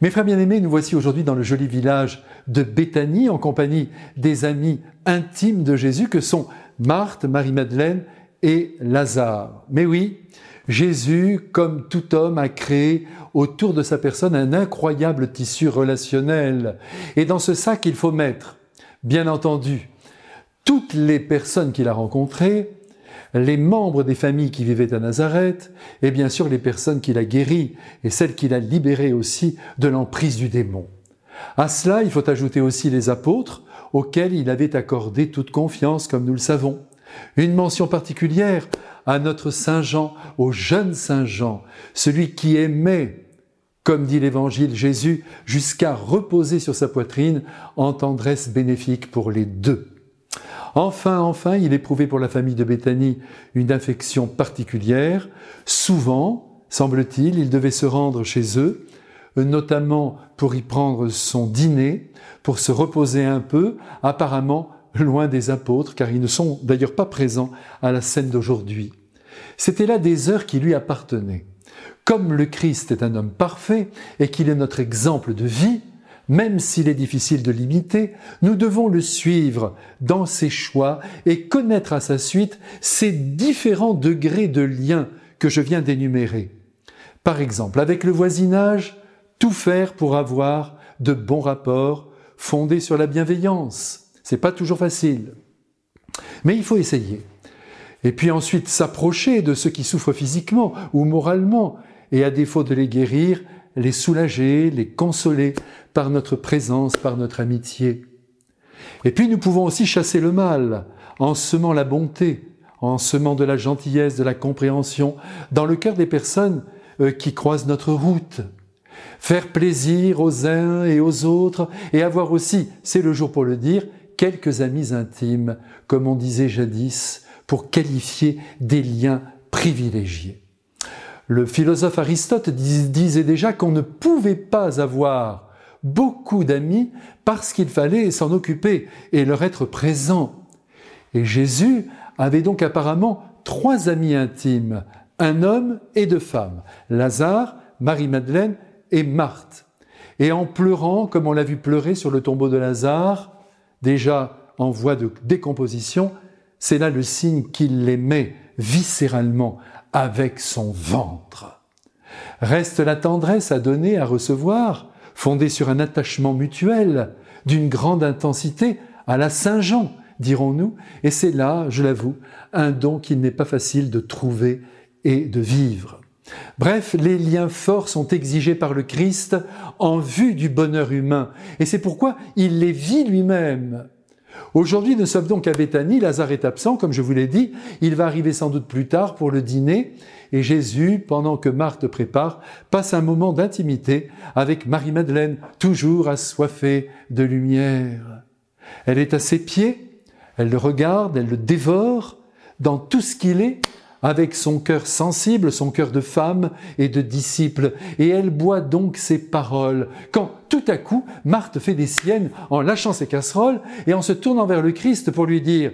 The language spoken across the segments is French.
Mes frères bien-aimés, nous voici aujourd'hui dans le joli village de Béthanie en compagnie des amis intimes de Jésus que sont Marthe, Marie-Madeleine et Lazare. Mais oui, Jésus, comme tout homme, a créé autour de sa personne un incroyable tissu relationnel. Et dans ce sac, il faut mettre, bien entendu, toutes les personnes qu'il a rencontrées, les membres des familles qui vivaient à Nazareth, et bien sûr les personnes qu'il a guéries et celles qu'il a libérées aussi de l'emprise du démon. À cela, il faut ajouter aussi les apôtres, auxquels il avait accordé toute confiance, comme nous le savons. Une mention particulière à notre Saint Jean, au jeune Saint Jean, celui qui aimait, comme dit l'Évangile Jésus, jusqu'à reposer sur sa poitrine en tendresse bénéfique pour les deux. Enfin, enfin, il éprouvait pour la famille de Béthanie une affection particulière. Souvent, semble-t-il, il devait se rendre chez eux, notamment pour y prendre son dîner, pour se reposer un peu, apparemment loin des apôtres, car ils ne sont d'ailleurs pas présents à la scène d'aujourd'hui. C'était là des heures qui lui appartenaient. Comme le Christ est un homme parfait et qu'il est notre exemple de vie, même s'il est difficile de l'imiter, nous devons le suivre dans ses choix et connaître à sa suite ces différents degrés de lien que je viens d'énumérer. Par exemple, avec le voisinage, tout faire pour avoir de bons rapports fondés sur la bienveillance. C'est pas toujours facile. Mais il faut essayer. Et puis ensuite s'approcher de ceux qui souffrent physiquement ou moralement et à défaut de les guérir, les soulager, les consoler par notre présence, par notre amitié. Et puis nous pouvons aussi chasser le mal en semant la bonté, en semant de la gentillesse, de la compréhension dans le cœur des personnes euh, qui croisent notre route. Faire plaisir aux uns et aux autres et avoir aussi, c'est le jour pour le dire, quelques amis intimes, comme on disait jadis, pour qualifier des liens privilégiés. Le philosophe Aristote disait déjà qu'on ne pouvait pas avoir beaucoup d'amis parce qu'il fallait s'en occuper et leur être présent. Et Jésus avait donc apparemment trois amis intimes, un homme et deux femmes, Lazare, Marie-Madeleine et Marthe. Et en pleurant, comme on l'a vu pleurer sur le tombeau de Lazare, déjà en voie de décomposition, c'est là le signe qu'il l'aimait viscéralement avec son ventre. Reste la tendresse à donner, à recevoir, fondée sur un attachement mutuel d'une grande intensité à la Saint-Jean, dirons-nous, et c'est là, je l'avoue, un don qu'il n'est pas facile de trouver et de vivre. Bref, les liens forts sont exigés par le Christ en vue du bonheur humain, et c'est pourquoi il les vit lui-même. Aujourd'hui, nous sommes donc à Béthanie, Lazare est absent, comme je vous l'ai dit, il va arriver sans doute plus tard pour le dîner, et Jésus, pendant que Marthe prépare, passe un moment d'intimité avec Marie-Madeleine, toujours assoiffée de lumière. Elle est à ses pieds, elle le regarde, elle le dévore, dans tout ce qu'il est, avec son cœur sensible, son cœur de femme et de disciple, et elle boit donc ses paroles, quand tout à coup, Marthe fait des siennes en lâchant ses casseroles et en se tournant vers le Christ pour lui dire,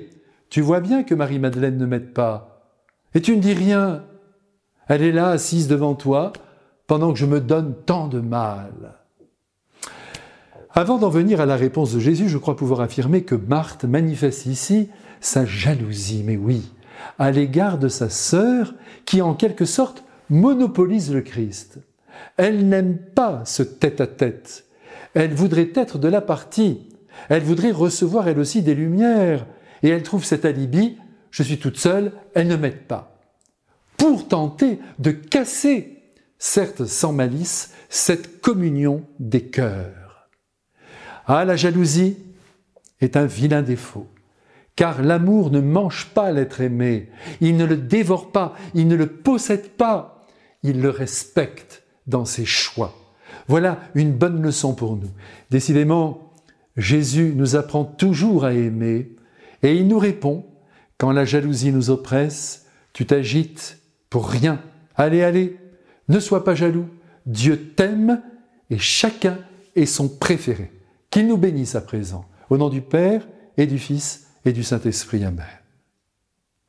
Tu vois bien que Marie-Madeleine ne m'aide pas, et tu ne dis rien. Elle est là, assise devant toi, pendant que je me donne tant de mal. Avant d'en venir à la réponse de Jésus, je crois pouvoir affirmer que Marthe manifeste ici sa jalousie, mais oui, à l'égard de sa sœur qui en quelque sorte monopolise le Christ. Elle n'aime pas ce tête-à-tête. Elle voudrait être de la partie. Elle voudrait recevoir elle aussi des lumières. Et elle trouve cet alibi, je suis toute seule, elle ne m'aide pas. Pour tenter de casser, certes sans malice, cette communion des cœurs. Ah, la jalousie est un vilain défaut car l'amour ne mange pas l'être aimé, il ne le dévore pas, il ne le possède pas, il le respecte dans ses choix. Voilà une bonne leçon pour nous. Décidément, Jésus nous apprend toujours à aimer et il nous répond, quand la jalousie nous oppresse, tu t'agites pour rien. Allez, allez, ne sois pas jaloux. Dieu t'aime et chacun est son préféré. Qu'il nous bénisse à présent. Au nom du Père et du Fils et du Saint-Esprit. Amen.